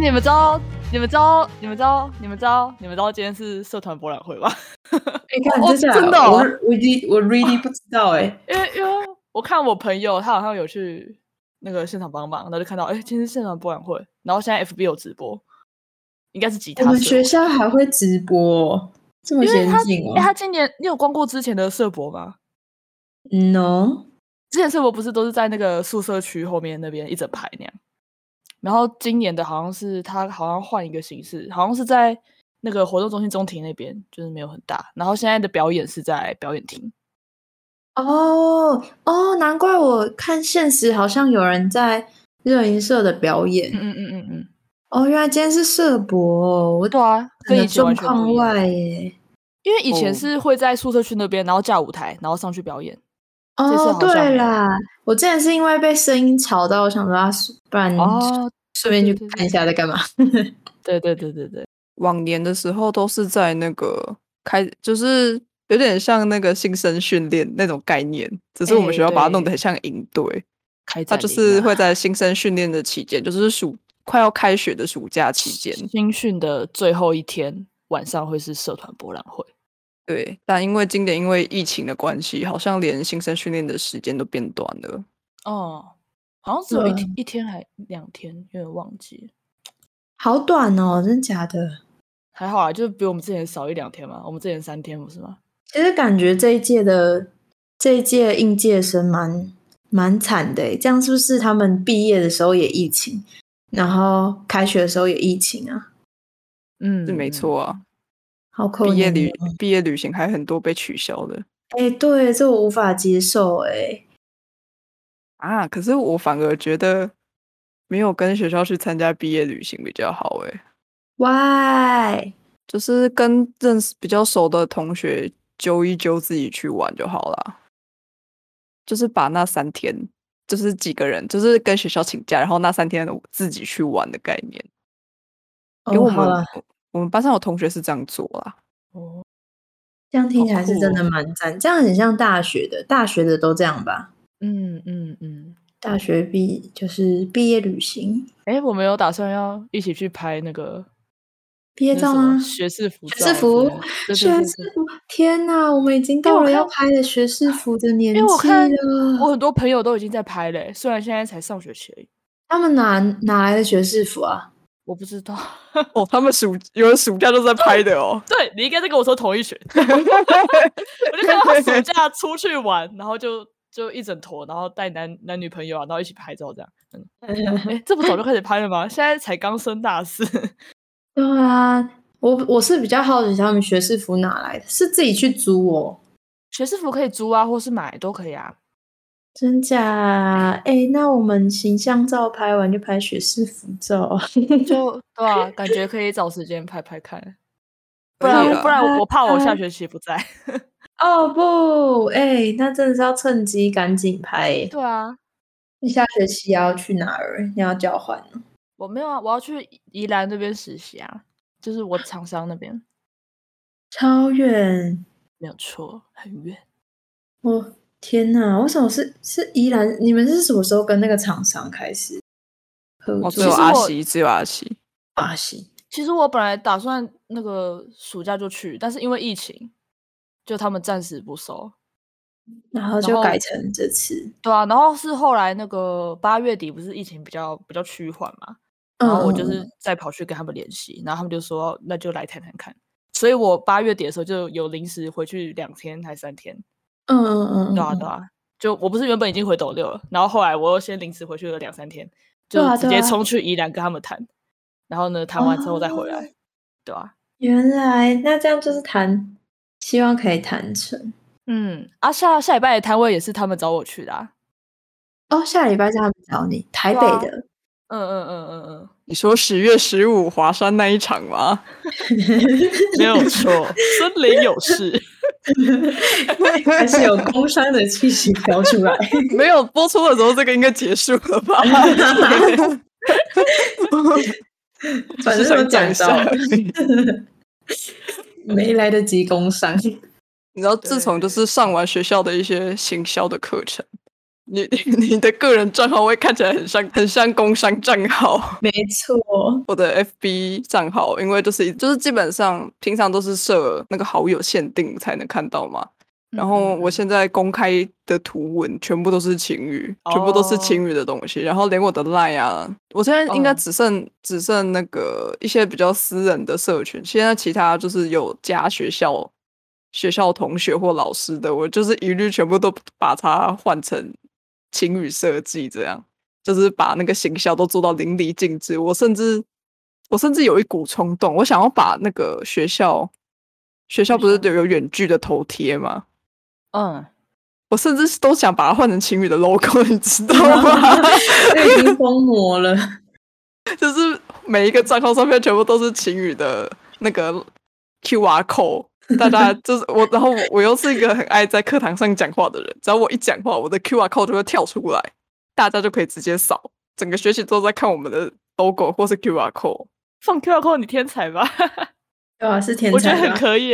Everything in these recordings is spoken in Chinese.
你们知道？你们知道？你们知道？你们知道？你们知道今天是社团博览会吗？你，看哦真真的哦我我 really 我 really 不知道哎。因为因为我看我朋友他好像有去那个现场帮忙，然后就看到哎，今天是社团博览会，然后现在 FB 有直播，应该是吉他我们学校还会直播，这么先进哎，他哦今年你有光过之前的社博吗？？No，之前社博不是都是在那个宿舍区后面那边一整排那样，然后今年的好像是他好像换一个形式，好像是在那个活动中心中庭那边，就是没有很大，然后现在的表演是在表演厅。哦哦，难怪我看现实好像有人在热音社的表演。嗯嗯嗯嗯嗯，哦，原来今天是社博哦，我对啊，跟以前完全外耶。因为以前哦是会在宿舍区那边，然后架舞台，然后上去表演。哦，对啦，我之前是因为被声音吵到，我想说啊，不然哦，顺便去看一下在干嘛。对对对对对，往年的时候都是在那个开，就是有点像那个新生训练那种概念，只是我们哎学校把它弄得很像营队。开它就是会在新生训练的期间，就是暑快要开学的暑假期间，新训的最后一天晚上会是社团博览会。对。但因为今年因为疫情的关系，好像连新生训练的时间都变短了。哦，好像只有一天一天还两天，有点忘记。好短哦，真假的？还好啊，就是比我们之前少一两天嘛。我们之前三天不是吗？其实感觉这一届的这一届应届生蛮蛮惨的诶，这样是不是他们毕业的时候也疫情，然后开学的时候也疫情啊？嗯，是没错啊。好可怜、哦。毕业旅毕业旅行还很多被取消的哎、对，这我无法接受哎。啊。可是我反而觉得没有跟学校去参加毕业旅行比较好诶、Why？就是跟认识比较熟的同学揪一揪，自己去玩就好了。就是把那三天，就是几个人，就是跟学校请假，然后那三天自己去玩的概念。因为哦，我们、我们班上有同学是这样做啦。哦，这样听起来是真的蛮赞，这样很像大学的，大学的都这样吧？嗯嗯嗯。大学毕就是毕业旅行、哎，我们有打算要一起去拍那个毕业照吗？学士服学士服学士服，天哪，我们已经到了要拍的学士服的年纪因为我看了。我很多朋友都已经在拍嘞，虽然现在才上学期而已，他们哪哪来的学士服啊？我不知道。哦，他们暑有人暑假都在拍的哦。对你应该是跟我说同一群，我就看到他暑假出去玩，然后就就一整坨，然后带男男女朋友啊，然后一起拍照这样。嗯，哎，这不早就开始拍了吗？现在才刚升大四。对啊，我我是比较好奇他们学士服哪来的，是自己去租哦？学士服可以租啊，或是买都可以啊。真假？哎、那我们形象照拍完就拍学士服照。就对啊，感觉可以找时间拍拍看，不然不然我我怕我下拍 学期不在。哦 不，哎、那真的是要趁机赶紧拍耶。对啊，你下学期要去哪儿？你要交换呢？我没有啊，我要去宜兰那边实习啊，就是我厂商那边，超远！没有错，很远。我、天哪，为什么是是依兰？你们是什么时候跟那个厂商开始合哦，只？有阿西，只有阿西。阿西。其实我本来打算那个暑假就去，但是因为疫情，就他们暂时不收。然后就改成这次，对啊，然后是后来那个八月底不是疫情比较比较趋缓嘛，然后我就嗯是再跑去跟他们联系，然后他们就说那就来谈谈看。所以我八月底的时候就有临时回去两天还三天，嗯嗯嗯，对啊嗯对啊，就我不是原本已经回斗六了，然后后来我又先临时回去了两三天，就直接冲去宜兰跟他们谈，然后呢谈完之后再回来，哦对啊，原来那这样就是谈，希望可以谈成。嗯啊下下礼拜的摊位也是他们找我去的、啊，哦，下礼拜是他们找你，台北的。嗯嗯嗯嗯嗯，你说十月十五华山那一场吗？没有错，森林有事。还是有工商的气息飘出来。没有播出的时候，这个应该结束了吧？反正只是想都讲到。没来得及工商。你知道，自从就对是上完学校的一些行销的课程，你你 你的个人账号会看起来很像很像工商账号。没错，我的 FB 账号，因为就是就是基本上平常都是设那个好友限定才能看到嘛。然后我现在公开的图文全部都是情侣，全部都是情侣的东西。然后连我的 Line 啊，我现在应该只剩只剩那个一些比较私人的社群。现在其他就是有加学校学校同学或老师的，我就是一律全部都把它换成情侣设计，这样就是把那个形象都做到淋漓尽致。我甚至我甚至有一股冲动，我想要把那个学校学校不是有有远距的头贴吗？嗯，我甚至都想把它换成情侣的 logo，你知道吗？已经疯魔了，就是每一个账号上面全部都是情侣的那个 QR code，大家就是我，然后我又是一个很爱在课堂上讲话的人，只要我一讲话，我的 QR code 就会跳出来，大家就可以直接扫，整个学期都在看我们的 logo 或是 QR code。放 QR code，你天才吧？对啊，是天才，我觉得很可以。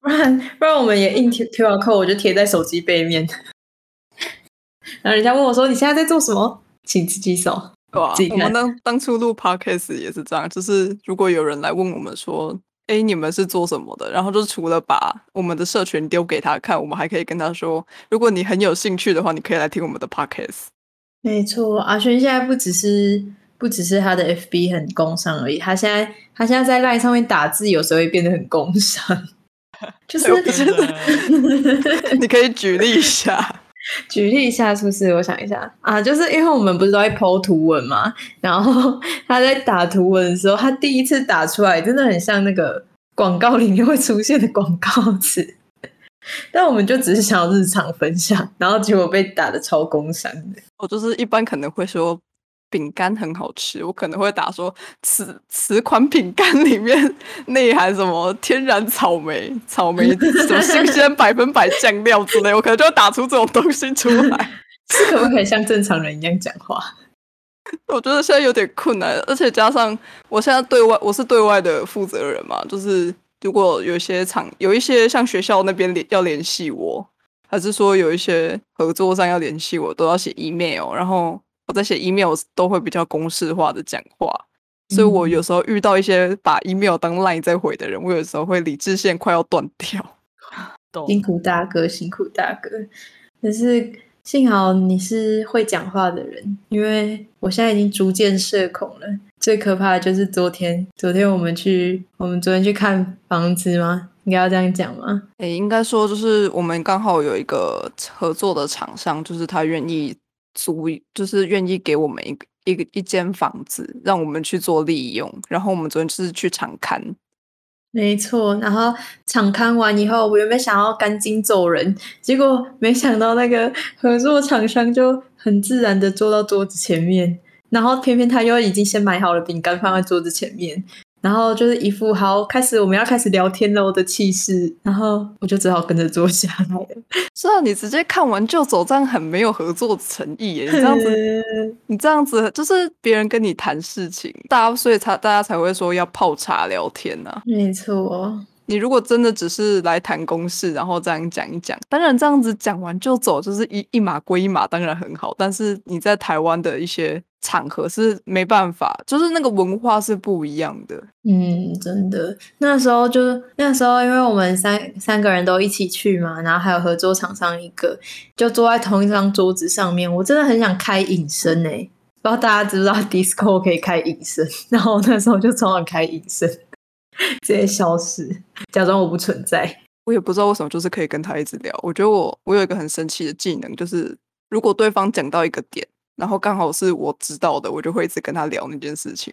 不然不然，我们也印 Q Q R code，我就贴在手机背面。然后人家问我说：“你现在在做什么？”请自己扫。哇，我们当当初录 podcast 也是这样，就是如果有人来问我们说：“哎，你们是做什么的？”然后就除了把我们的社群丢给他看，我们还可以跟他说：“如果你很有兴趣的话，你可以来听我们的 podcast。”没错，阿轩现在不只是不只是他的 F B 很工商而已，他现在他现在在 line 上面打字，有时候会变得很工商。就是，你可以举例一下，举例一下是不是？我想一下啊，就是因为我们不是都会剖图文嘛，然后他在打图文的时候，他第一次打出来真的很像那个广告里面会出现的广告词，但我们就只是想要日常分享，然后结果被打的超工伤的。我就是一般可能会说。饼干很好吃，我可能会打说此此款饼干里面内含什么天然草莓、草莓 什么新鲜百分百酱料之类，我可能就会打出这种东西出来。是可不可以像正常人一样讲话？我觉得现在有点困难，而且加上我现在对外我是对外的负责人嘛，就是如果有些厂有一些像学校那边联要联系我，还是说有一些合作上要联系我，都要写 email，然后。我在写 email 都会比较公式化的讲话，所以我有时候遇到一些把 email 当 line 在回的人，我有时候会理智线快要断掉。辛苦大哥，辛苦大哥。可是幸好你是会讲话的人，因为我现在已经逐渐社恐了。最可怕的就是昨天，昨天我们去，我们昨天去看房子吗？应该要这样讲吗？诶，应该说就是我们刚好有一个合作的厂商，就是他愿意。租就是愿意给我们一个一个一间房子，让我们去做利用。然后我们昨天是去场刊，没错。然后场刊完以后，我原本想要赶紧走人，结果没想到那个合作厂商就很自然的坐到桌子前面，然后偏偏他又已经先买好了饼干放在桌子前面。然后就是一副好开始，我们要开始聊天了的气势，然后我就只好跟着坐下来了。是啊，你直接看完就走，这样很没有合作诚意耶！你这样子，你这样子就是别人跟你谈事情，大家所以才大家才会说要泡茶聊天呢。没错。你如果真的只是来谈公事，然后这样讲一讲，当然这样子讲完就走，就是一一码归一码，当然很好。但是你在台湾的一些场合是没办法，就是那个文化是不一样的。嗯，真的，那时候就那时候，因为我们三三个人都一起去嘛，然后还有合作厂商一个，就坐在同一张桌子上面。我真的很想开隐身诶，不知道大家知不知道 Discord 可以开隐身，然后那时候就超想开隐身。直接消失，假装我不存在。我也不知道为什么，就是可以跟他一直聊。我觉得我我有一个很神奇的技能，就是如果对方讲到一个点，然后刚好是我知道的，我就会一直跟他聊那件事情。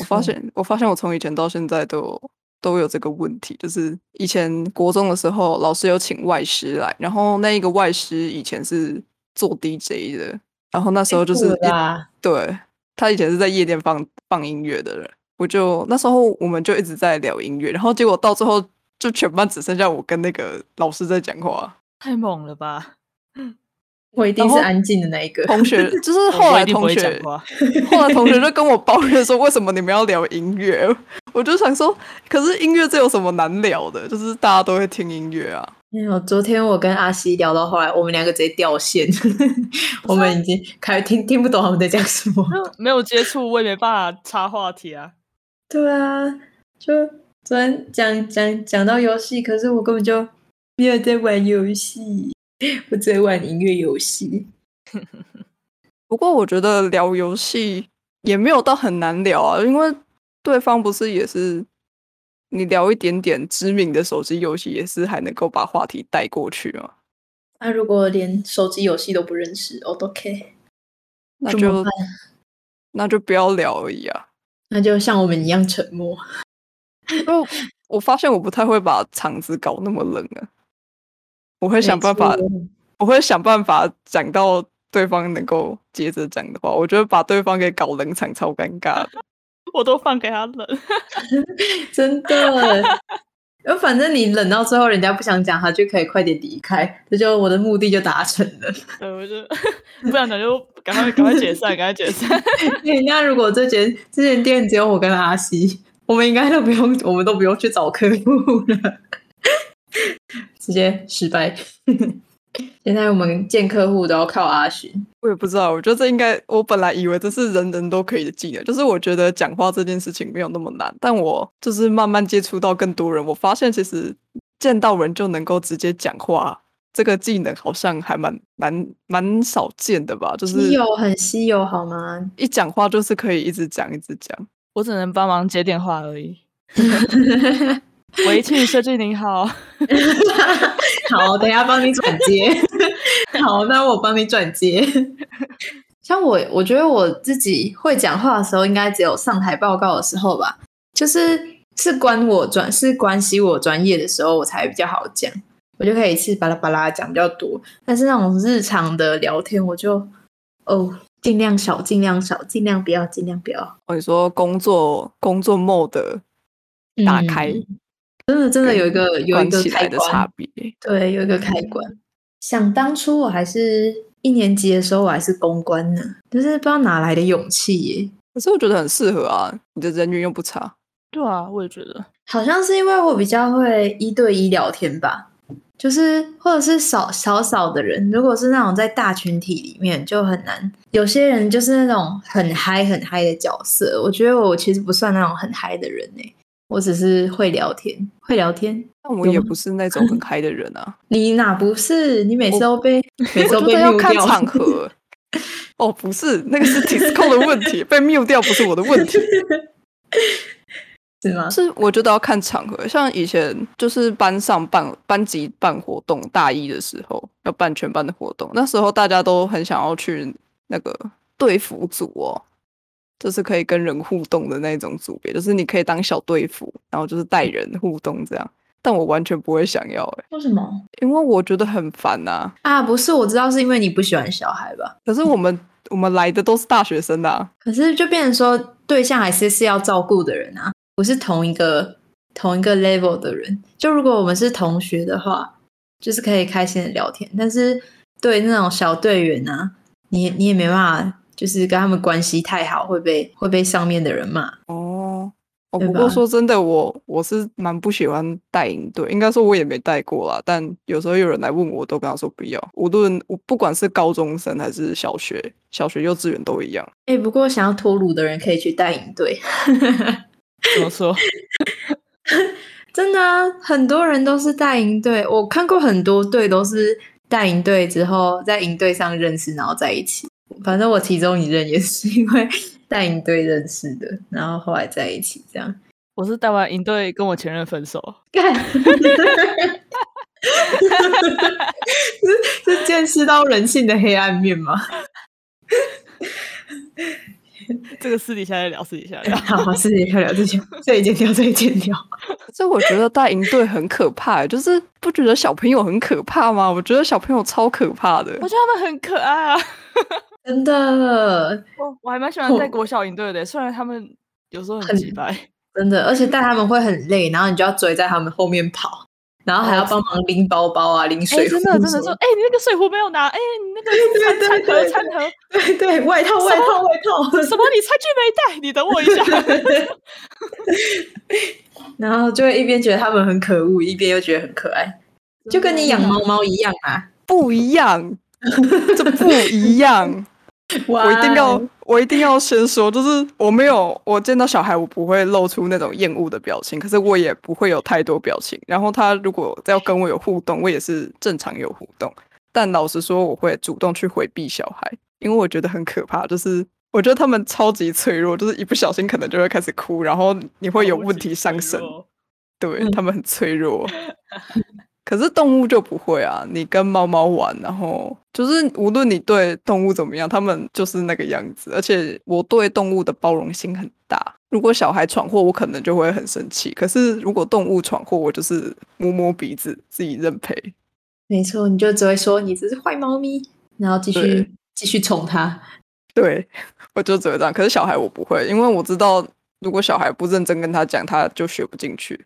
我发现，我发现我从以前到现在都都有这个问题，就是以前国中的时候，老师有请外师来，然后那一个外师以前是做 DJ 的，然后那时候就是对他以前是在夜店放放音乐的人。我就那时候我们就一直在聊音乐，然后结果到最后就全班只剩下我跟那个老师在讲话，太猛了吧！我一定是安静的那一个同学，就是后来同学，后来同学就跟我抱怨说，为什么你们要聊音乐？我就想说，可是音乐这有什么难聊的？就是大家都会听音乐啊。没有，昨天我跟阿西聊到后来，我们两个直接掉线，我们已经开始听听不懂他们在讲什么。没有接触，我也没办法插话题啊。对啊，就昨天讲讲讲到游戏，可是我根本就没有在玩游戏，我在玩音乐游戏。不过我觉得聊游戏也没有到很难聊啊，因为对方不是也是你聊一点点知名的手机游戏，也是还能够把话题带过去嘛。那、如果连手机游戏都不认识，我都 OK，那就那就不要聊而已啊。那就像我们一样沉默。因为我发现我不太会把场子搞那么冷啊，我会想办法我会想办法讲到对方能够接着讲的话。我觉得把对方给搞冷场超尴尬的。我都放给他冷。真的。然后反正你冷到最后，人家不想讲，他就可以快点离开，这就我的目的就达成了。对，我就不想讲，就赶快赶快解散，赶快解散。对，那如果这间这间店只有我跟阿西，我们应该都不用，我们都不用去找客户了，直接失败。现在我们见客户都要靠阿寻，我也不知道，我觉得这应该，我本来以为这是人人都可以的技能，就是我觉得讲话这件事情没有那么难，但我就是慢慢接触到更多人，我发现其实见到人就能够直接讲话，这个技能好像还蛮蛮蛮少见的吧，就是稀有很稀有好吗？一讲话就是可以一直讲一直讲。我只能帮忙接电话而已。喂，庆设计您好，好，等一下帮你转接。好，那我帮你转接。像我，我觉得我自己会讲话的时候，应该只有上台报告的时候吧，就是是关我专是关系我专业的时候，我才比较好讲，我就可以一次巴拉巴拉讲比较多。但是那种日常的聊天，我就哦尽量少，尽量少，尽量不要，尽量不要哦，你说工作工作 mode 打开，嗯真的真的有一个有一个开起来的差关，别。对，有一个开关。想当初我还是一年级的时候，我还是公关呢，就是不知道哪来的勇气耶。可是我觉得很适合啊，你的人缘又不差。对啊，我也觉得。好像是因为我比较会一对一聊天吧，就是或者是少少少的人，如果是那种在大群体里面就很难。有些人就是那种很嗨很嗨的角色，我觉得我其实不算那种很嗨的人呢，我只是会聊天，会聊天。但我也不是那种很嗨的人啊，你哪不是？你每次都被 每次都被得要看场合。哦，不是，那个是 Disco 的问题，被 mute 掉不是我的问题。是吗？是我觉得要看场合，像以前就是班上办班级办活动，大一的时候要办全班的活动，那时候大家都很想要去那个队服组哦，就是可以跟人互动的那种组别，就是你可以当小队服，然后就是带人互动这样。但我完全不会想要哎、为什么因为我觉得很烦呐、啊？不是，我知道是因为你不喜欢小孩吧？可是我们 我们来的都是大学生啊，可是就变成说，对象还是是要照顾的人啊，不是同一个同一个 level 的人。就如果我们是同学的话，就是可以开心的聊天，但是对那种小队员啊，你你也没办法，就是跟他们关系太好，会被会被上面的人骂。哦，哦，不过说真的，我我是蛮不喜欢带营队，应该说我也没带过啦。但有时候有人来问我，我都跟他说不要。无论我不管是高中生还是小学、小学、幼稚园都一样。哎、不过想要脱乳的人可以去带营队，怎么说？真的啊，很多人都是带营队，我看过很多队都是带营队之后在营队上认识，然后在一起。反正我其中一任也是因为带营队认识的，然后后来在一起这样。我是带完营队跟我前任分手，干，是是见识到人性的黑暗面吗？这个私底下再聊，私底下聊。好，好，私底下聊这些，这一件掉，这一件掉。所以我觉得带营队很可怕欸，就是不觉得小朋友很可怕吗？我觉得小朋友超可怕的我。觉得他们很可爱啊，真的，我我还蛮喜欢带国小营队的，虽然他们有时候很很鸡掰。真的，而且带他们会很累，然后你就要追在他们后面跑，然后还要帮忙拎包包啊，拎哎、水壶真的真的说，哎、你那个水壶没有拿，哎、你那个餐餐盒餐盒，对对，外套外套外套，什么你餐具没带，你等我一下。然后就会一边觉得他们很可恶，一边又觉得很可爱。就跟你养猫猫一样啊。不一样，这不 一样。我一定要，我一定要先说，就是我没有，我见到小孩，我不会露出那种厌恶的表情，可是我也不会有太多表情。然后他如果要跟我有互动，我也是正常有互动。但老实说，我会主动去回避小孩，因为我觉得很可怕。就是我觉得他们超级脆弱，就是一不小心可能就会开始哭，然后你会有问题上升。对他们很脆弱。可是动物就不会啊！你跟猫猫玩，然后就是无论你对动物怎么样，它们就是那个样子。而且我对动物的包容性很大。如果小孩闯祸，我可能就会很生气；可是如果动物闯祸，我就是摸摸鼻子，自己认赔。没错，你就只会说你只是坏猫咪，然后继续继续宠它。对，我就只会这样。可是小孩我不会，因为我知道，如果小孩不认真跟他讲，他就学不进去。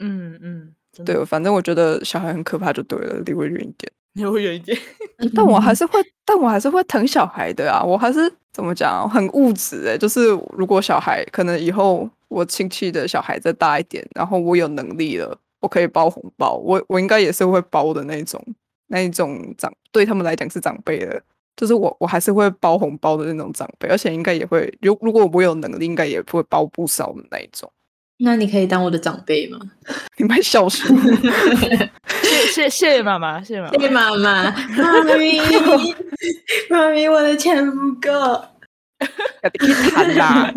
嗯嗯。对，反正我觉得小孩很可怕，就对了，离我远一点，离我远一点。但我还 是会，但我还是会疼小孩的啊！我还是怎么讲，很物质哎。就是如果小孩可能以后我亲戚的小孩再大一点，然后我有能力了，我可以包红包，我我应该也是会包的那种，那一种长对他们来讲是长辈的，就是我我还是会包红包的那种长辈，而且应该也会，如如果我有能力，应该也不会包不少的那一种。那你可以当我的长辈吗？你卖孝顺，谢谢谢谢妈妈，谢谢妈妈，谢谢妈妈，妈咪，妈咪，我的钱不够，要去谈啦。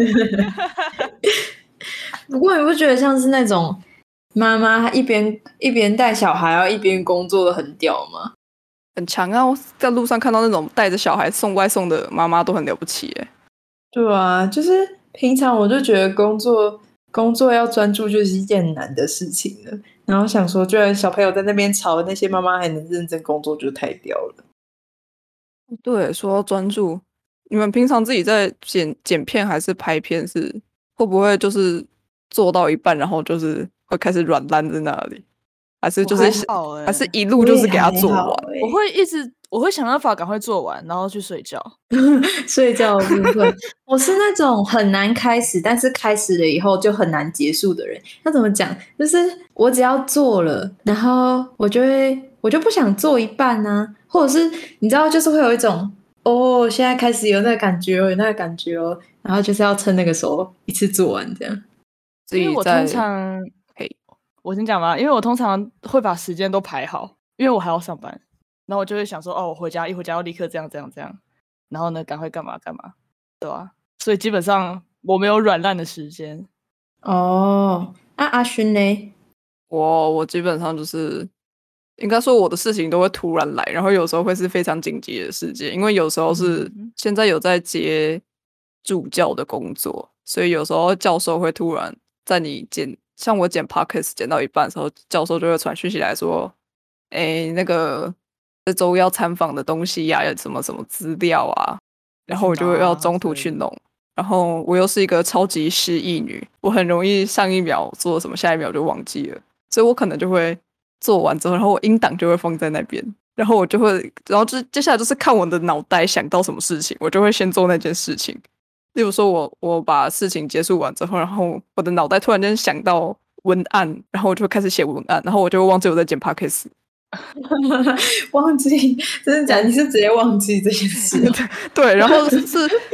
不过你不觉得像是那种妈妈一边一边带小孩，要一边工作的很屌吗？很强啊！我在路上看到那种带着小孩送外送的妈妈都很了不起哎。对啊，就是平常我就觉得工作。工作要专注就是一件难的事情了，然后想说，居然小朋友在那边吵，那些妈妈还能认真工作，就太屌了。对，说专注，你们平常自己在剪剪片还是拍片，是会不会就是做到一半，然后就是会开始软烂在那里？还是就是还是一路就是给他做完，我会一直我会想办法赶快做完，然后去睡觉。睡觉部分，我是那种很难开始，但是开始了以后就很难结束的人。那怎么讲？就是我只要做了，然后我就会我就不想做一半呢，或者是你知道，就是会有一种哦，现在开始有那个感觉，有那个感觉哦，然后就是要趁那个时候一次做完这样。所以我通常。嘿我先讲吧，因为我通常会把时间都排好，因为我还要上班，然后我就会想说，哦，我回家一回家要立刻这样这样这样，然后呢，赶快干嘛干嘛，对吧？所以基本上我没有软烂的时间。哦，那阿勋呢？我我基本上就是，应该说我的事情都会突然来，然后有时候会是非常紧急的事件，因为有时候是现在有在接助教的工作，所以有时候教授会突然在你剪。像我剪 podcast 剪到一半的时候，教授就会传讯息来说：“哎，那个这周要参访的东西呀，有什么什么资料啊？”然后我就要中途去弄。然后我又是一个超级失忆女，我很容易上一秒做什么，下一秒就忘记了。所以我可能就会做完之后，然后我音档就会放在那边，然后我就会，然后就接下来就是看我的脑袋想到什么事情，我就会先做那件事情。例如说，我我把事情结束完之后，然后我的脑袋突然间想到文案，然后我就开始写文案，然后我就会忘记我在剪 podcast，忘记真的假？你是直接忘记这件事？对，然后是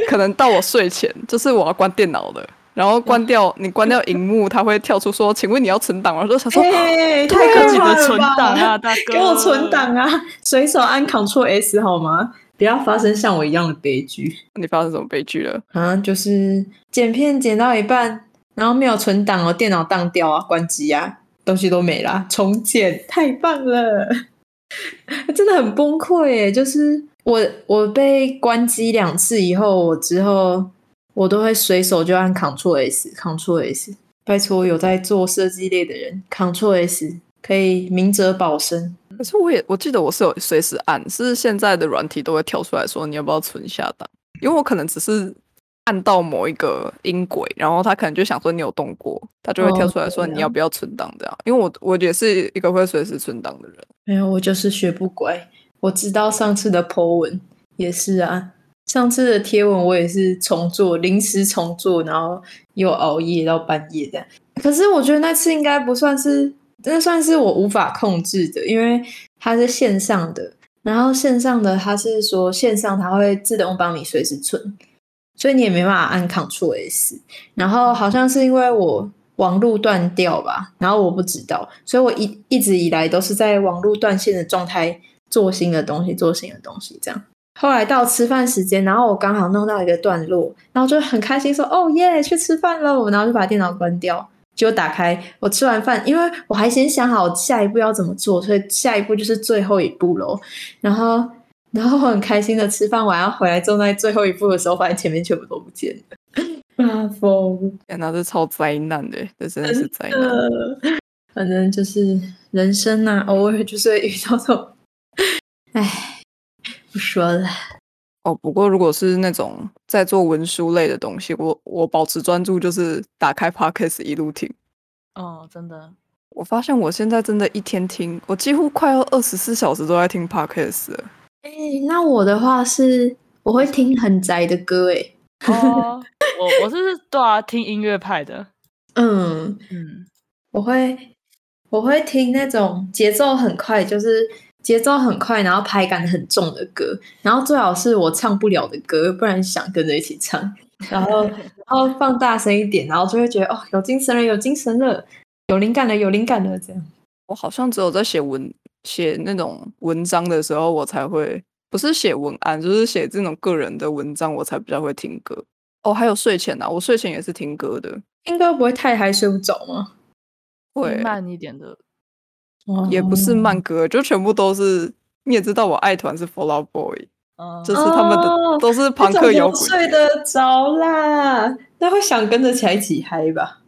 可能到我睡前，就是我要关电脑的，然后关掉你关掉荧幕，它会跳出说：“请问你要存档吗？”我就想说：“太可惜的存档啊，大哥，给我存档啊，随手按 Ctrl S 好吗？”不要发生像我一样的悲剧。你发生什么悲剧了？啊，就是剪片剪到一半，然后没有存档哦，电脑当掉啊，关机啊，东西都没啦，重剪，太棒了，真的很崩溃耶！就是我我被关机两次以后，我之后我都会随手就按 Ctrl S，Ctrl S，拜托有在做设计类的人，Ctrl S。可以明哲保身，可是我也我记得我是有随时按，是现在的软体都会跳出来说你要不要存下档，因为我可能只是按到某一个音轨，然后他可能就想说你有动过，他就会跳出来说你要不要存档这样。因为我我也是一个会随时存档的人，没有我就是学不乖。我知道上次的 po 文也是啊，上次的贴文我也是重做，临时重做，然后又熬夜到半夜这样。可是我觉得那次应该不算是。那算是我无法控制的，因为它是线上的，然后线上的它是说线上它会自动帮你随时存，所以你也没办法按 Ctrl S。然后好像是因为我网路断掉吧，然后我不知道，所以我一一直以来都是在网路断线的状态做新的东西，做新的东西这样。后来到吃饭时间，然后我刚好弄到一个段落，然后就很开心说：“哦耶，去吃饭喽！”然后就把电脑关掉，结果打开，我吃完饭，因为我还先想好下一步要怎么做，所以下一步就是最后一步喽。然后，然后很开心的吃饭完，要回来坐在最后一步的时候，发现前面全部都不见了，发疯！天哪，这超灾难的，这真的是灾难。反正就是人生呐，偶尔就是会遇到这种，唉。不说了哦。不过如果是那种在做文书类的东西，我我保持专注就是打开 podcast 一路听。哦，真的，我发现我现在真的一天听，我几乎快要二十四小时都在听 podcast。哎，那我的话是我会听很宅的歌，哎。哦，我我是对啊，听音乐派的。嗯嗯，我会我会听那种节奏很快，就是。节奏很快，然后拍感很重的歌，然后最好是我唱不了的歌，不然想跟着一起唱。然后，然后放大声一点，然后就会觉得哦，有精神了，有精神了，有灵感了，有灵感了。这样，我好像只有在写文、写那种文章的时候，我才会不是写文案，就是写这种个人的文章，我才比较会听歌。哦，还有睡前啊，我睡前也是听歌的。听歌不会太嗨，睡不着吗？会慢一点的。也不是慢歌，就全部都是。你也知道我爱团是 f o l l o w Boy，就是他们的都是朋克摇滚。睡得着啦，那会想跟着起来一起嗨吧？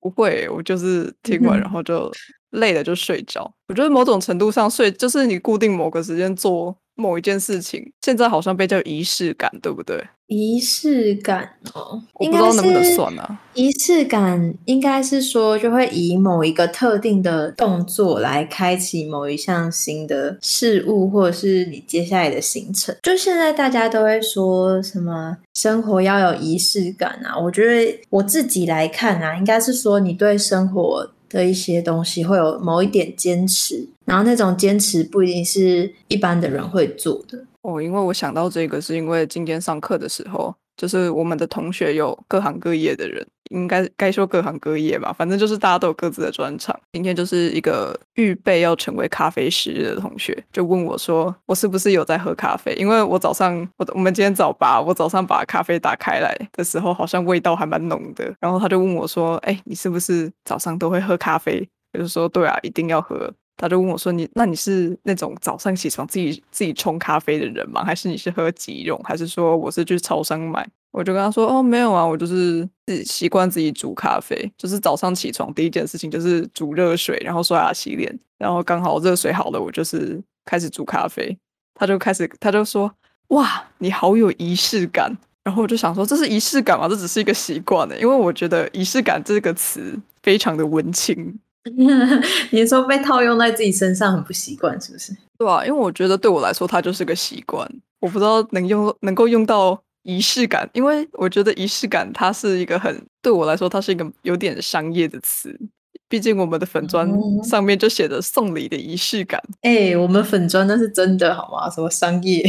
不会，我就是听完然后就累了就睡着。我觉得某种程度上睡就是你固定某个时间做某一件事情，现在好像被叫仪式感，对不对？仪式感哦，我不知道能不能算啊。仪式感应该是说，就会以某一个特定的动作来开启某一项新的事物，或者是你接下来的行程。就现在大家都会说什么生活要有仪式感啊？我觉得我自己来看啊，应该是说你对生活的一些东西会有某一点坚持，然后那种坚持不一定是一般的人会做的。哦，因为我想到这个，是因为今天上课的时候，就是我们的同学有各行各业的人，应该该说各行各业吧，反正就是大家都有各自的专长。今天就是一个预备要成为咖啡师的同学，就问我说，我是不是有在喝咖啡？因为我早上我我们今天早八，我早上把咖啡打开来的时候，好像味道还蛮浓的。然后他就问我说，哎，你是不是早上都会喝咖啡？我就说，对啊，一定要喝。他就问我说：“你那你是那种早上起床自己自己冲咖啡的人吗？还是你是喝即溶？还是说我是去超商买？”我就跟他说：“哦，没有啊，我就是自己习惯自己煮咖啡，就是早上起床第一件事情就是煮热水，然后刷牙洗脸，然后刚好热水好了，我就是开始煮咖啡。”他就开始他就说：“哇，你好有仪式感。”然后我就想说：“这是仪式感吗？这只是一个习惯呢，因为我觉得仪式感这个词非常的文青。” 你说被套用在自己身上很不习惯，是不是？对啊，因为我觉得对我来说，它就是个习惯。我不知道能用能够用到仪式感，因为我觉得仪式感它是一个很对我来说，它是一个有点商业的词。毕竟我们的粉砖上面就写着送礼的仪式感。哎，我们粉砖那是真的好吗？什么商业？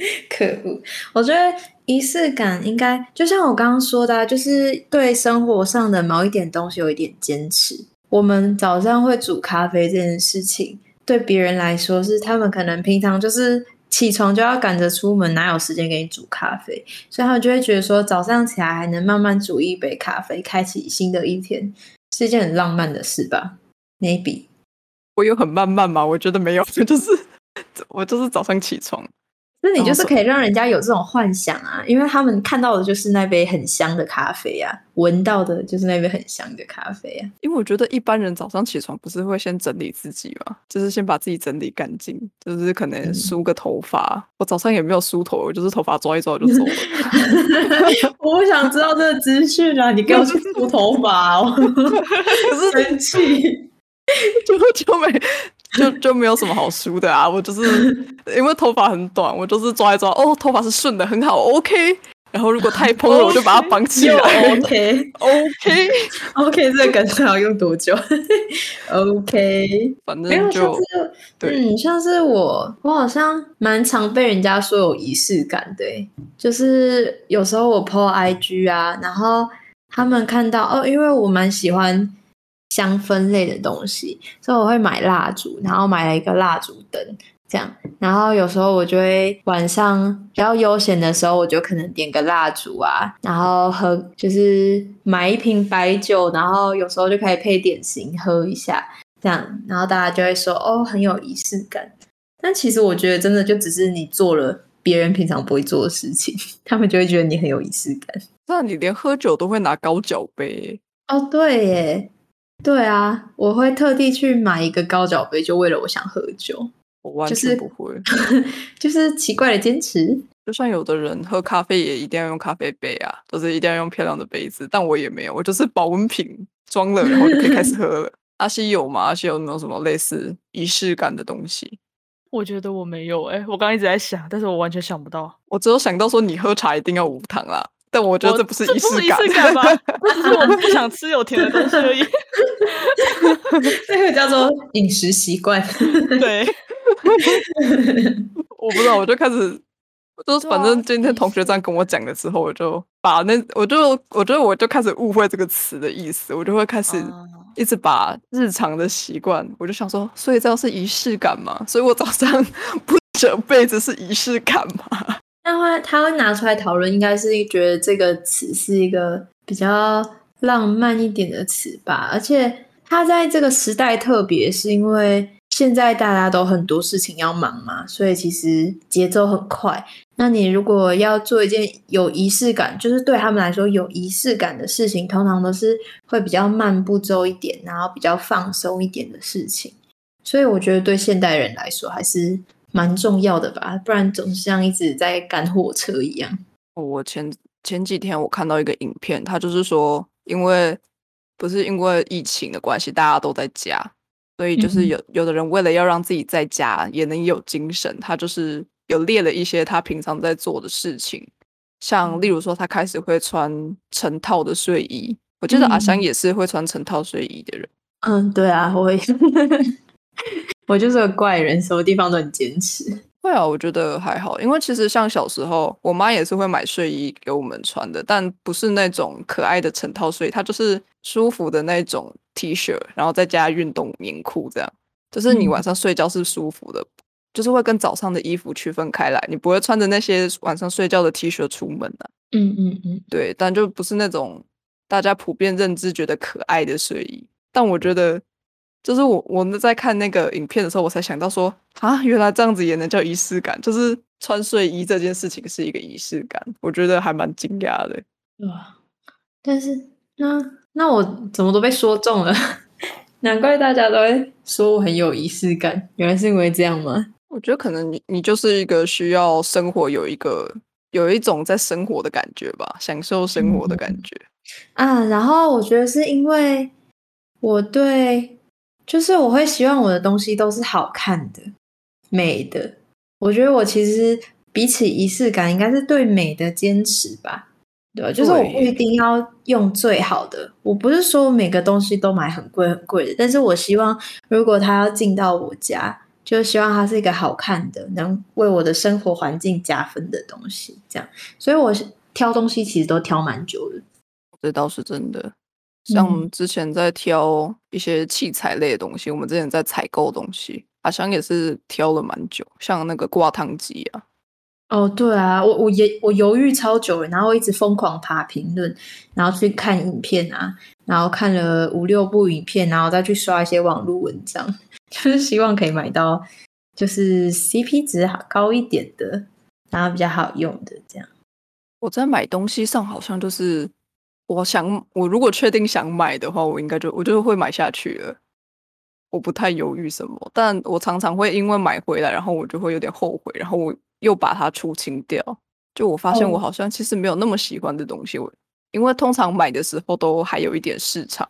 可恶！我觉得仪式感应该就像我刚刚说的，就是对生活上的某一点东西有一点坚持。我们早上会煮咖啡这件事情，对别人来说是他们可能平常就是起床就要赶着出门，哪有时间给你煮咖啡？所以他们就会觉得说，早上起来还能慢慢煮一杯咖啡，开启新的一天，是一件很浪漫的事吧？Maybe 我有很慢慢吗？我觉得没有，就是我就是早上起床。那你就是可以让人家有这种幻想啊，因为他们看到的就是那杯很香的咖啡啊，闻到的就是那杯很香的咖啡啊。因为我觉得一般人早上起床不是会先整理自己吗？就是先把自己整理干净，就是可能梳个头发。我早上也没有梳头，我就是头发抓一抓就走了。我不想知道这个资讯啊，你给我去梳头发哦，可是 生气。就就没就就没有什么好梳的啊！我就是因为头发很短，我就是抓一抓，哦，头发是顺的，很好，OK。然后如果太蓬了，我就把它绑起来。OK OK，OK，这个梗最好用多久？OK，反正就是对嗯，像是我，我好像蛮常被人家说有仪式感的欸，就是有时候我 PO IG 啊，然后他们看到哦，因为我蛮喜欢香氛类的东西，所以我会买蜡烛，然后买了一个蜡烛灯。这样，然后有时候我就会晚上比较悠闲的时候，我就可能点个蜡烛啊，然后喝，就是买一瓶白酒，然后有时候就可以配点心喝一下，这样，然后大家就会说哦，很有仪式感。但其实我觉得真的就只是你做了别人平常不会做的事情，他们就会觉得你很有仪式感。那你连喝酒都会拿高脚杯，哦，对耶，对啊，我会特地去买一个高脚杯，就为了我想喝酒，我完全不会。就是奇怪的坚持。就像有的人喝咖啡也一定要用咖啡杯啊，就是一定要用漂亮的杯子，但我也没有，我就是保温瓶装了，然后就可以开始喝了。阿西有吗？阿西有没有什么类似仪式感的东西？我觉得我没有哎、我刚刚一直在想，但是我完全想不到。我只有想到说你喝茶一定要无糖啦，但我觉得这不是仪这不是仪式感。式感吧？只是我不想吃有甜的东西而已。这个叫做饮食习惯。对，我不知道，我就开始，就是反正今天同学这样跟我讲的时候，我就把那我就我觉得我就开始误会这个词的意思，我就会开始啊一直把日常的习惯，我就想说，所以这样是仪式感嘛？所以我早上不折被子是仪式感吗？那会他会拿出来讨论，应该是觉得这个词是一个比较浪漫一点的词吧，而且他在这个时代特别，是因为现在大家都很多事情要忙嘛，所以其实节奏很快。那你如果要做一件有仪式感，就是对他们来说有仪式感的事情，通常都是会比较慢步骤一点，然后比较放松一点的事情。所以我觉得对现代人来说还是蛮重要的吧，不然总是像一直在赶火车一样。我前前几天我看到一个影片，他就是说，因为不是因为疫情的关系，大家都在家，所以就是嗯有有的人为了要让自己在家也能有精神，他就是有列了一些他平常在做的事情，像例如说他开始会穿成套的睡衣，我记得阿香嗯也是会穿成套睡衣的人。嗯，对啊，我会，我就是个怪人，什么地方都很坚持。会啊，我觉得还好，因为其实像小时候，我妈也是会买睡衣给我们穿的，但不是那种可爱的成套睡衣，它就是舒服的那种 T 恤，然后再加运动棉裤，这样就是你嗯晚上睡觉是舒服的，就是会跟早上的衣服区分开来，你不会穿着那些晚上睡觉的 T 恤出门啊。嗯嗯嗯，对，但就不是那种大家普遍认知觉得可爱的睡衣。但我觉得，就是我我们在看那个影片的时候，我才想到说，啊，原来这样子也能叫仪式感，就是穿睡衣这件事情是一个仪式感，我觉得还蛮惊讶的。哇！但是那那我怎么都被说中了？难怪大家都会说我很有仪式感，原来是因为这样吗？我觉得可能你你就是一个需要生活有一个有一种在生活的感觉吧，享受生活的感觉。啊，然后我觉得是因为我对，就是我会希望我的东西都是好看的、美的。我觉得我其实比起仪式感，应该是对美的坚持吧。对吧，就是我不一定要用最好的，我不是说每个东西都买很贵很贵的，但是我希望如果它要进到我家，就希望它是一个好看的，能为我的生活环境加分的东西。这样，所以我挑东西其实都挑蛮久的。这倒是真的。像我嗯们之前在挑一些器材类的东西，我们之前在采购东西，好像也是挑了蛮久，像那个挂烫机啊，哦，对啊，我我也我犹豫超久了，然后一直疯狂爬评论，然后去看影片啊，然后看了五六部影片，然后再去刷一些网络文章，就是希望可以买到就是 CP 值好高一点的，然后比较好用的这样。我在买东西上好像就是，我想我如果确定想买的话，我应该就我就会买下去了。我不太犹豫什么，但我常常会因为买回来，然后我就会有点后悔，然后我又把它出清掉。就我发现我哦好像其实没有那么喜欢的东西，我因为通常买的时候都还有一点市场，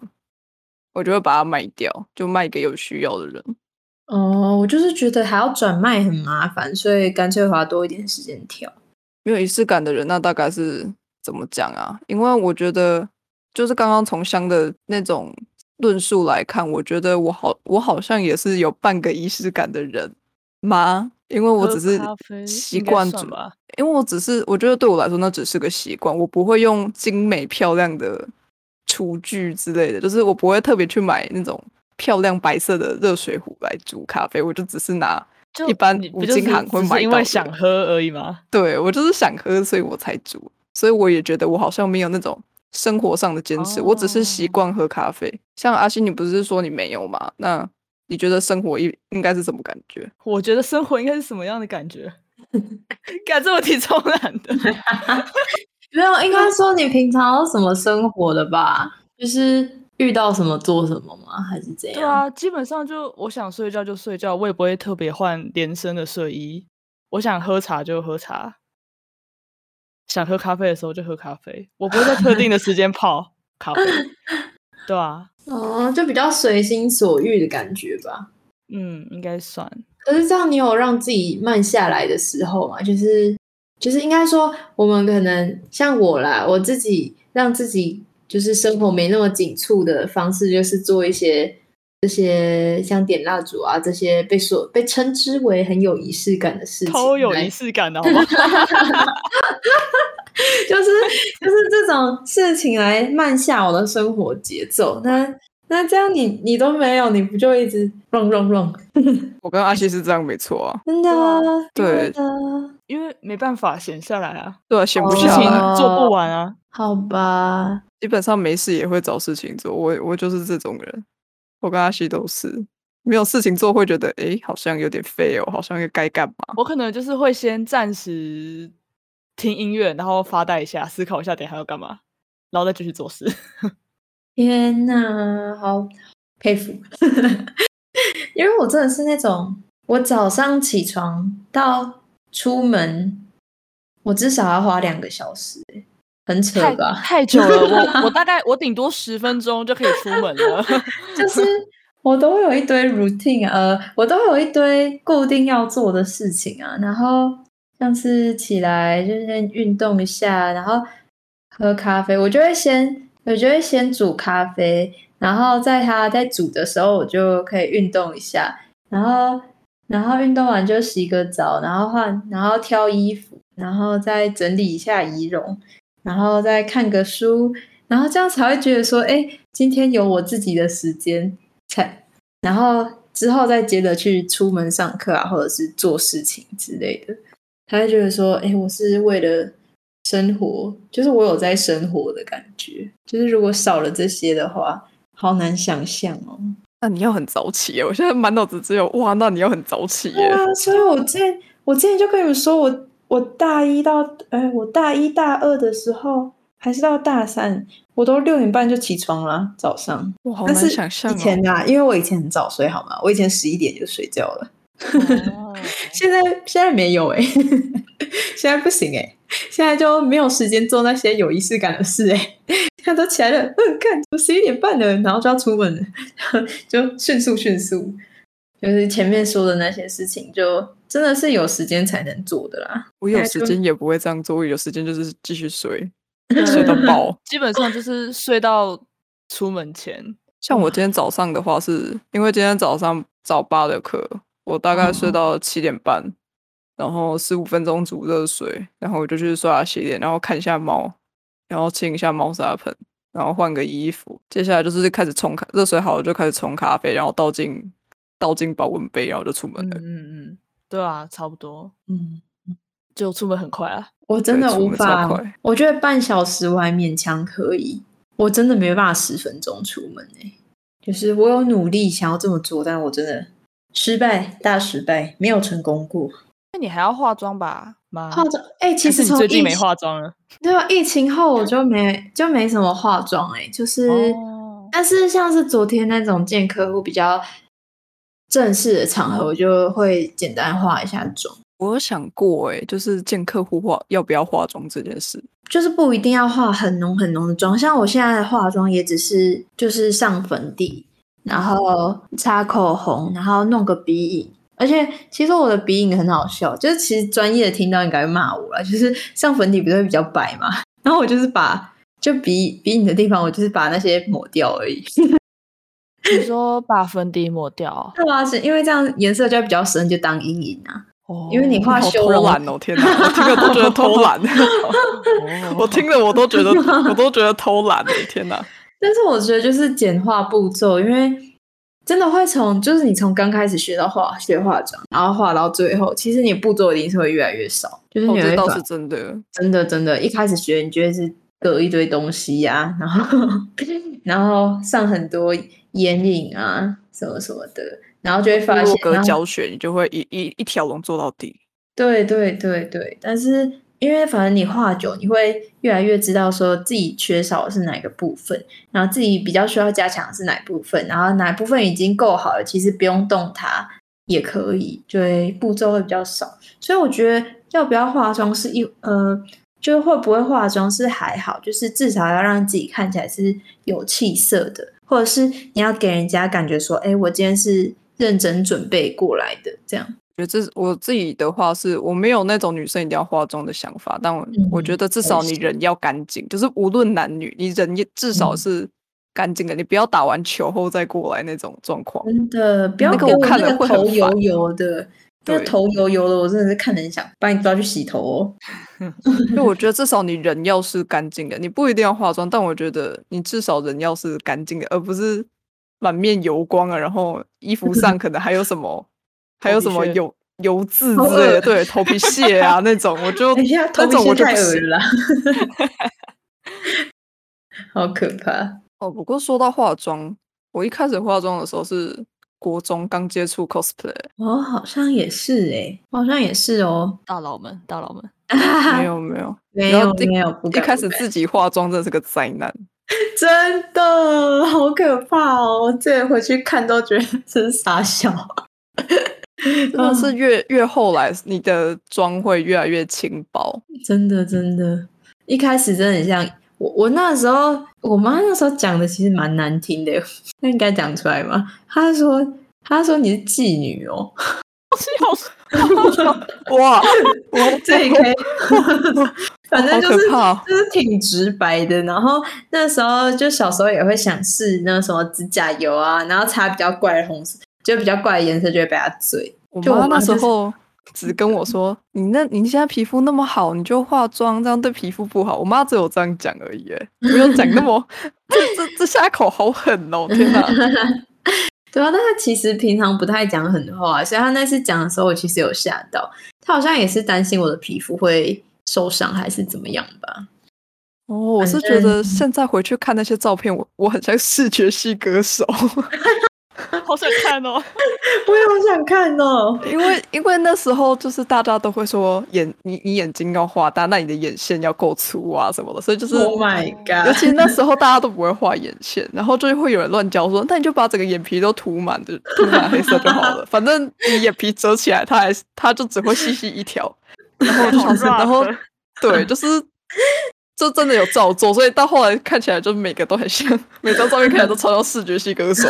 我就会把它卖掉，就卖给有需要的人。哦，我就是觉得还要转卖很麻烦，所以干脆花多一点时间挑。没有仪式感的人，那大概是怎么讲啊？因为我觉得，就是刚刚从香的那种论述来看，我觉得我好，我好像也是有半个仪式感的人吗？因为我只是习惯煮。因为我只是我觉得对我来说那只是个习惯，我不会用精美漂亮的厨具之类的，就是我不会特别去买那种漂亮白色的热水壶来煮咖啡，我就只是拿就一般五金行会买到的为想喝而已吗？对我就是想喝，所以我才煮。所以我也觉得我好像没有那种生活上的坚持，我只是习哦惯喝咖啡。像阿星，你不是说你没有吗？那你觉得生活应应该是什么感觉？我觉得生活应该是什么样的感觉？感这么题超难的。没有，应该说你平常什么生活的吧？就是遇到什么做什么吗？还是怎样？对啊，基本上就我想睡觉就睡觉，我也不会特别换连身的睡衣。我想喝茶就喝茶，想喝咖啡的时候就喝咖啡，我不会在特定的时间泡咖啡。对啊，哦，就比较随心所欲的感觉吧。嗯，应该算。可是这样，你有让自己慢下来的时候吗？就是就是应该说，我们可能像我啦，我自己让自己就是生活没那么紧促的方式，就是做一些这些像点蜡烛啊这些被说被称之为很有仪式感的事情，超有仪式感的，好不好？就是就是这种事情来慢下我的生活节奏。那那这样你你都没有，你不就一直 run run run？我跟阿西是这样没错啊，真的啊，对因为没办法闲下来啊，对啊，闲不下来，做不完啊。好吧。基本上没事也会找事情做。我我就是这种人，我跟阿西都是没有事情做会觉得诶好像有点废哦，好像该干嘛。我可能就是会先暂时听音乐，然后发呆一下，思考一下等一下要干嘛，然后再继续做事。天呐，好佩服！因为我真的是那种，我早上起床到出门，我至少要花两个小时欸，很扯吧？太久了，我我大概我顶多十分钟就可以出门了。就是我都会有一堆 routine，呃，我都会有一堆固定要做的事情啊，然后像是起来就是先运动一下，然后喝咖啡，我就会先我就会先煮咖啡，然后在它在煮的时候，我就可以运动一下，然后然后运动完就洗个澡，然后换然后挑衣服，然后再整理一下仪容，然后再看个书，然后这样才会觉得说，哎，今天有我自己的时间，才然后之后再接着去出门上课啊，或者是做事情之类的，才会觉得说，哎，我是为了生活，就是我有在生活的感觉。就是如果少了这些的话，好难想象哦。那你要很早起耶！我现在满脑子只有哇，那你要很早起耶！对啊，所以我之前我之前就跟你们说，我我大一到哎，我大一大二的时候，还是到大三，我都六点半就起床了，早上。哇，好但是难想象以前哦。啊，因为我以前很早睡，好吗？我以前十一点就睡觉了。哦 现在现在没有哎、现在不行哎、现在就没有时间做那些有仪式感的事哎、现在都起来了，嗯，看都十一点半了，然后就要出门了，就迅速迅速，就是前面说的那些事情，就真的是有时间才能做的啦。我有时间也不会这样做，我有时间就是继续睡，睡到爆。基本上就是睡到出门前。像我今天早上的话是，因为今天早上早八的课，我大概睡哦到七点半，然后十五分钟煮热水，然后我就去刷牙洗脸，然后看一下猫，然后清一下猫砂盆，然后换个衣服。接下来就是开始冲咖，热水好了就开始冲咖啡，然后倒进倒进保温杯，然后就出门嗯了。嗯嗯，对啊，差不多，嗯，就出门很快啊。我真的无法，我觉得半小时我还勉强可以，我真的没办法十分钟出门哎、就是我有努力想要这么做，但我真的失败，大失败，没有成功过。那你还要化妆吧？妈，化妆哎、其还是你实最近没化妆了？对啊，疫情后我 就没就没什么化妆哎、就是，哦但是像是昨天那种见客户比较正式的场合，我就会简单化一下妆。我有想过、欸，就是见客户化要不要化妆这件事。就是不一定要化很浓很浓的妆，像我现在的化妆也只是就是上粉底，然后擦口红，然后弄个鼻影，而且其实我的鼻影很好笑，就是其实专业的听到应该会骂我了，就是上粉底不是会比较白嘛，然后我就是把就鼻鼻影的地方，我就是把那些抹掉而已。你说把粉底抹掉，对啊，是因为这样颜色就会比较深，就当阴影啊。哦因为你画好修容偷懒哦！天哪，我听了都觉得偷懒。我听了我都觉得我都觉得偷懒的，天哪！但是我觉得就是简化步骤，因为真的会从就是你从刚开始学到化学化妆，然后画到最后，其实你步骤一定是会越来越少，就是哦，你这倒是真的。真的真的，一开始学你觉得是隔一堆东西呀、然后 然后上很多眼影啊什么什么的，然后就会发现然后教学，你就会一一一条龙做到底。对对对对，但是因为反正你画久，你会越来越知道说自己缺少的是哪个部分，然后自己比较需要加强的是哪部分，然后哪部分已经够好了，其实不用动它也可以，对步骤会比较少。所以我觉得要不要化妆是一呃，就是会不会化妆是还好，就是至少要让自己看起来是有气色的，或者是你要给人家感觉说，哎，我今天是认真准备过来的，这样。觉得这是我自己的话是，我没有那种女生一定要化妆的想法，但我、我觉得至少你人要干净，就是无论男女，你人也至少嗯是干净的，你不要打完球后再过来那种状况。真的，不要那个给我看了会很个头油烦油的，那头油油的，我真的是看得很想把你抓去洗头哦。就我觉得至少你人要是干净的，你不一定要化妆，但我觉得你至少人要是干净的，而不是满面油光啊，然后衣服上可能还有什么，还有什么油油渍之类的，对，头皮屑啊那种，我就 等一下，头那种皮屑太恶了，好可怕。哦，不过说到化妆，我一开始化妆的时候是国中刚接触 cosplay，我好像也是诶、我好像也是哦。大佬们，大佬们，没有没有，没有没有，一开始自己化妆真的是个灾难。真的好可怕哦！我这回去看都觉得真是傻笑。真的是越越后来，你的妆会越来越轻薄。真的真的，一开始真的很像我。我那时候，我妈那时候讲的其实蛮难听的，那应该讲出来吗？她说，她说你是妓女哦，哇，我这也可以，反正就是哦就是挺直白的。然后那时候就小时候也会想试那什么指甲油啊，然后擦比较怪的红色，就比较怪的颜色就会被她嘴。我就我妈那时候只跟我说：“你那你现在皮肤那么好，你就化妆，这样对皮肤不好。”我妈只有这样讲而已，耶没有讲那么 这这这下口好狠哦！天哪，对啊，但他其实平常不太讲狠话，所以他那次讲的时候，我其实有吓到。他好像也是担心我的皮肤会受伤，还是怎么样吧？哦，我是反觉得正现在回去看那些照片，我我很像视觉系歌手，好想看哦。我也好想看哦。因为因为那时候就是大家都会说眼你你眼睛要画大，那你的眼线要够粗啊什么的，所以就是 Oh my god！尤其那时候大家都不会画眼线，然后就会有人乱教说，那你就把整个眼皮都涂满的涂满黑色就好了，反正你眼皮折起来，它还是它就只会细细一条。然后就想说，然后对，就是就真的有照做，所以到后来看起来就每个都很像，每张照片看起来都超像视觉系歌手。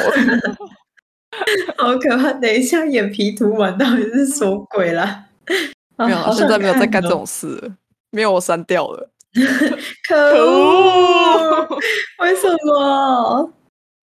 好可怕！等一下，眼皮涂完到底是什么鬼啦？啊没有现在没有在干这种事了，没有我删掉了。可恶！为什么？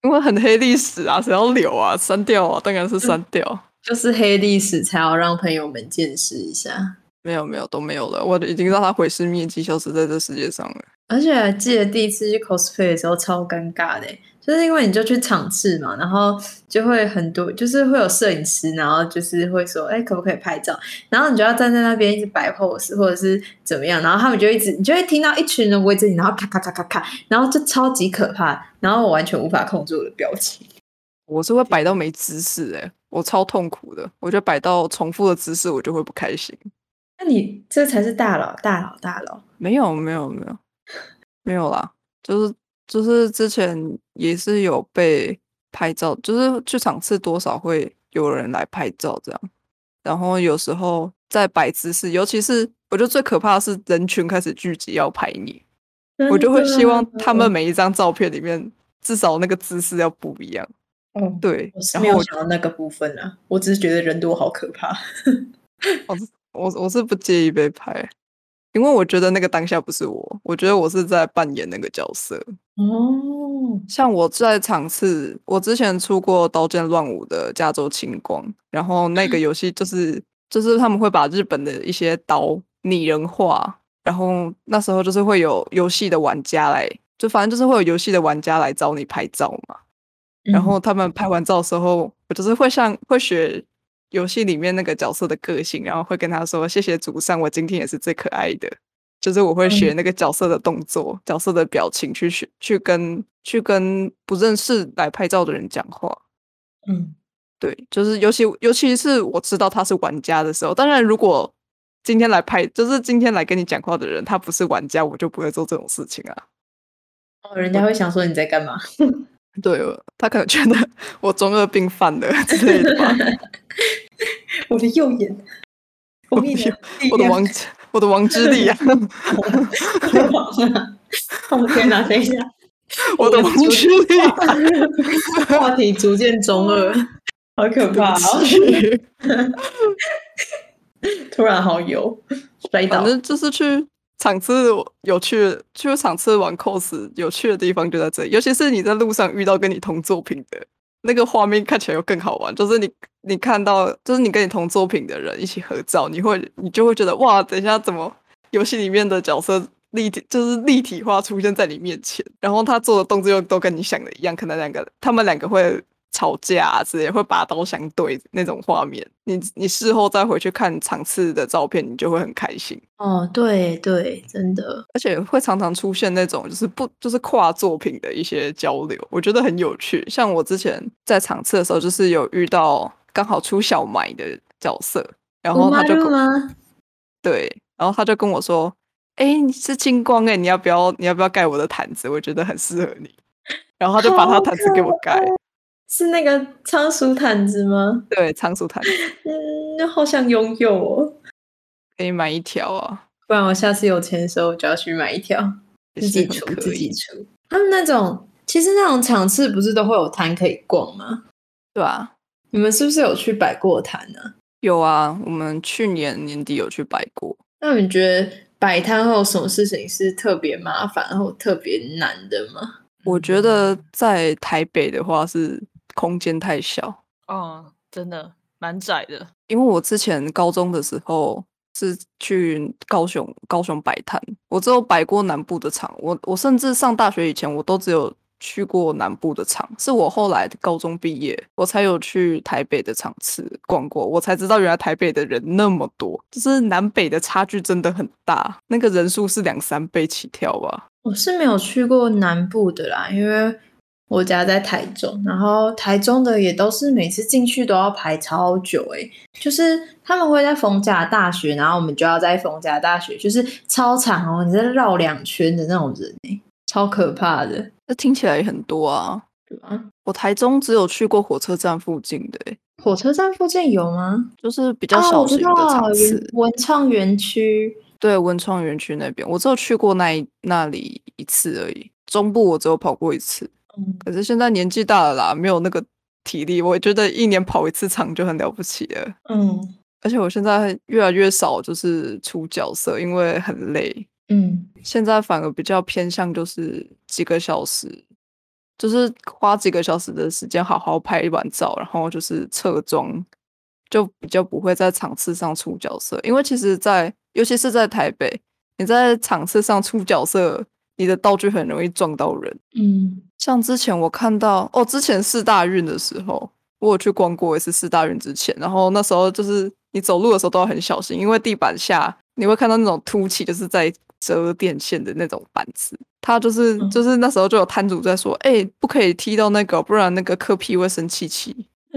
因为很黑历史啊，谁要留啊？删掉啊，当然是删掉。就是黑历史才要让朋友们见识一下。没有没有都没有了，我已经让它毁尸灭迹，消失在这世界上了。而且还记得第一次去 cosplay 的时候超尴尬的欸，就是因为你就去场次嘛，然后就会很多，就是会有摄影师，然后就是会说，哎，可不可以拍照？然后你就要站在那边一直摆 pose 或者是怎么样，然后他们就一直，你就会听到一群人围着你，然后咔咔咔咔咔，然后就超级可怕，然后我完全无法控制我的表情。我是会摆到没姿势哎、我超痛苦的。我觉得摆到重复的姿势，我就会不开心。那你这才是大佬，大佬，大佬。没有没有没有没有啦，就是就是之前也是有被拍照，就是去场次多少会有人来拍照这样，然后有时候在摆姿势，尤其是我觉得最可怕的是人群开始聚集要拍你，我就会希望他们每一张照片里面至少那个姿势要不一样。哦，对我，是没有然后我想到那个部分啊，我只是觉得人多好可怕。我是我我是不介意被拍，因为我觉得那个当下不是我，我觉得我是在扮演那个角色。哦，像我在场次，我之前出过《刀剑乱舞》的加州青光，然后那个游戏就是就是他们会把日本的一些刀拟人化，然后那时候就是会有游戏的玩家来，就反正就是会有游戏的玩家来找你拍照嘛。然后他们拍完照的时候，我就是会像会学游戏里面那个角色的个性，然后会跟他说：“谢谢主上，我今天也是最可爱的。”就是我会学那个角色的动作、角色的表情去学，去跟去跟不认识来拍照的人讲话。嗯，对，就是尤其尤其是我知道他是玩家的时候，当然如果今天来拍，就是今天来跟你讲话的人，他不是玩家，我就不会做这种事情啊。哦，人家会想说你在干嘛？对，他可能觉得 我中二病犯了之类的吧。我的右眼，我的我的王 我的王之力啊！哦天哪，等一下，我的王之力，话题逐渐中二，好可怕哦！突然好油，摔倒反。正就是去场次有趣，就是场次玩 cos 有趣的地方就在这里，尤其是你在路上遇到跟你同作品的那个画面，看起来又更好玩。就是你你看到，就是你跟你同作品的人一起合照，你会你就会觉得哇，等一下怎么游戏里面的角色立体就是立体化出现在你面前，然后他做的动作又都跟你想的一样，可能两个他们两个会。吵架啊之类，会拔刀相对那种画面，你你事后再回去看场次的照片，你就会很开心。哦，对对，真的，而且会常常出现那种就是不就是跨作品的一些交流，我觉得很有趣。像我之前在场次的时候，就是有遇到刚好出小埋的角色，然后他就？对，然后他就跟我说：“哎，你是金光哎，你要不要你要不要盖我的毯子？我觉得很适合你。”然后他就把他毯子给我盖。是那个仓鼠毯子吗？对，仓鼠毯子。嗯，好想拥有哦，可以买一条啊，不然我下次有钱的时候我就要去买一条，自己出自己出。他们那种其实那种场次不是都会有摊可以逛吗？对啊，你们是不是有去摆过摊呢？有啊，我们去年年底有去摆过。那你觉得摆摊后什么事情是特别麻烦或特别难的吗？我觉得在台北的话是。空间太小，哦，真的蛮窄的。因为我之前高中的时候是去高雄，高雄摆摊，我只有摆过南部的场。我我甚至上大学以前，我都只有去过南部的场。是我后来高中毕业，我才有去台北的场次逛过，我才知道原来台北的人那么多，就是南北的差距真的很大，那个人数是两三倍起跳吧。我是没有去过南部的啦，因为。我家在台中，然后台中的也都是每次进去都要排超久诶，就是他们会在逢甲大学，然后我们就要在逢甲大学，就是超长哦，你在绕两圈的那种人诶，超可怕的。那听起来也很多啊，对啊，我台中只有去过火车站附近的，火车站附近有吗？就是比较小型的场次，文创园区。对，文创园区那边，我只有去过那那里一次而已。中部我只有跑过一次。可是现在年纪大了啦，没有那个体力。我觉得一年跑一次场就很了不起了。嗯，而且我现在越来越少就是出角色，因为很累。嗯，现在反而比较偏向就是几个小时，就是花几个小时的时间好好拍一晚照，然后就是侧妆，就比较不会在场次上出角色。因为其实，在尤其是在台北，你在场次上出角色。你的道具很容易撞到人，嗯，像之前我看到哦，之前四大运的时候，我有去逛过一次四大运之前，然后那时候就是你走路的时候都要很小心，因为地板下你会看到那种凸起，就是在折电线的那种板子，他就是就是那时候就有摊主在说，哎，不可以踢到那个，不然那个磕皮会生气气，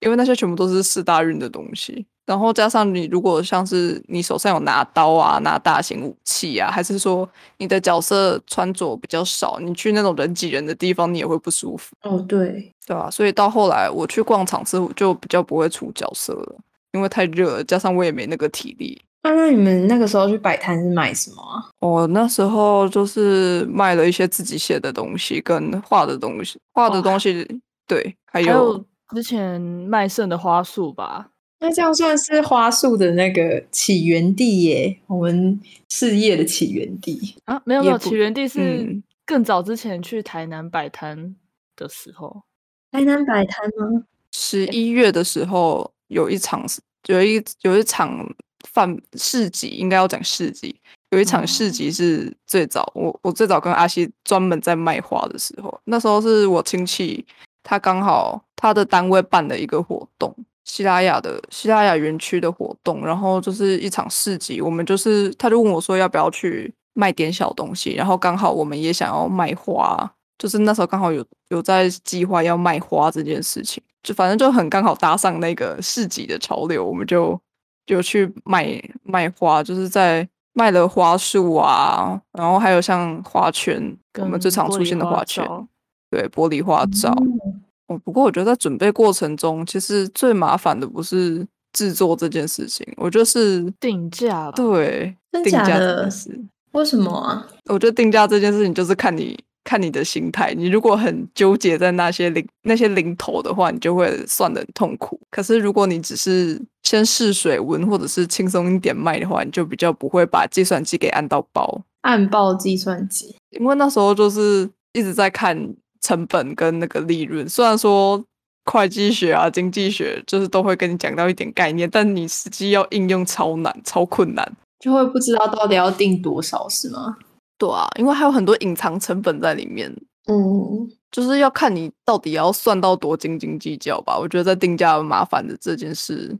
因为那些全部都是四大运的东西。然后加上你，如果像是你手上有拿刀啊、拿大型武器啊，还是说你的角色穿着比较少，你去那种人挤人的地方，你也会不舒服。哦，对，对吧？所以到后来我去逛场次，就比较不会出角色了，因为太热，加上我也没那个体力。那那你们那个时候去摆摊是卖什么啊？我那时候就是卖了一些自己写的东西跟画的东西，画的东西。对，还还有有之前卖剩的花束吧，那这样算是花束的那个起源地耶，我们事业的起源地。啊，没有没有，起源地是嗯更早之前去台南摆摊的时候，台南摆摊吗？十一月的时候有一场有一有一场贩市集，应该要讲市集。有一场市集是最早，我我最早跟阿西专门在卖花的时候，那时候是我亲戚，他刚好他的单位办了一个活动，希拉雅的希拉雅园区的活动，然后就是一场市集，我们就是他就问我说要不要去卖点小东西，然后刚好我们也想要卖花，就是那时候刚好有有在计划要卖花这件事情，就反正就很刚好搭上那个市集的潮流，我们就就去卖卖花，就是在卖了花束啊，然后还有像花圈，我们跟最常出现的花圈，罩对，玻璃花罩。嗯哦，不过我觉得在准备过程中，其实最麻烦的不是制作这件事情，我觉得是定价吧对真定价这假的件事。为什么啊？我觉得定价这件事情就是看你看你的心态，你如果很纠结在那些零那些零头的话，你就会算的很痛苦。可是如果你只是先试水温，或者是轻松一点卖的话，你就比较不会把计算机给按到爆。按爆计算机。因为那时候就是一直在看成本跟那个利润，虽然说会计学啊、经济学就是都会跟你讲到一点概念，但你实际要应用超难、超困难。就会不知道到底要定多少，是吗？对啊，因为还有很多隐藏成本在里面，嗯，就是要看你到底要算到多斤斤计较吧。我觉得在定价麻烦的这件事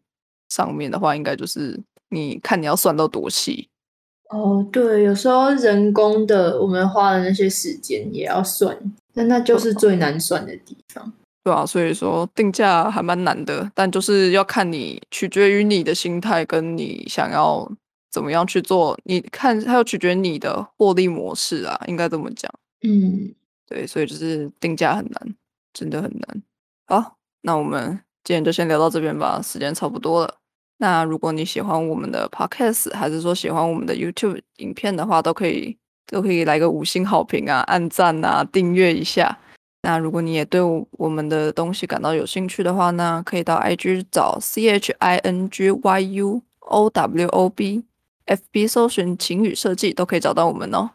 上面的话，应该就是你看你要算到多细。哦，对，有时候人工的我们花的那些时间也要算，但那就是最难算的地方。对啊，所以说定价还蛮难的，但就是要看你取决于你的心态，跟你想要怎么样去做。你看，它要取决于你的获利模式啊，应该这么讲。嗯，对，所以就是定价很难，真的很难。好，那我们今天就先聊到这边吧，时间差不多了。那如果你喜欢我们的 podcast，还是说喜欢我们的 YouTube 影片的话，都可以都可以来个五星好评啊，按赞啊，订阅一下。那如果你也对我我们的东西感到有兴趣的话呢，可以到 IG 找 C H I N G Y U O W O B，FB 搜寻晴雨设计都可以找到我们哦。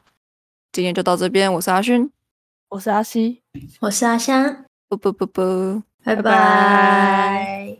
今天就到这边，我是阿勋，我是阿西。我是阿香，啵啵啵啵。拜拜拜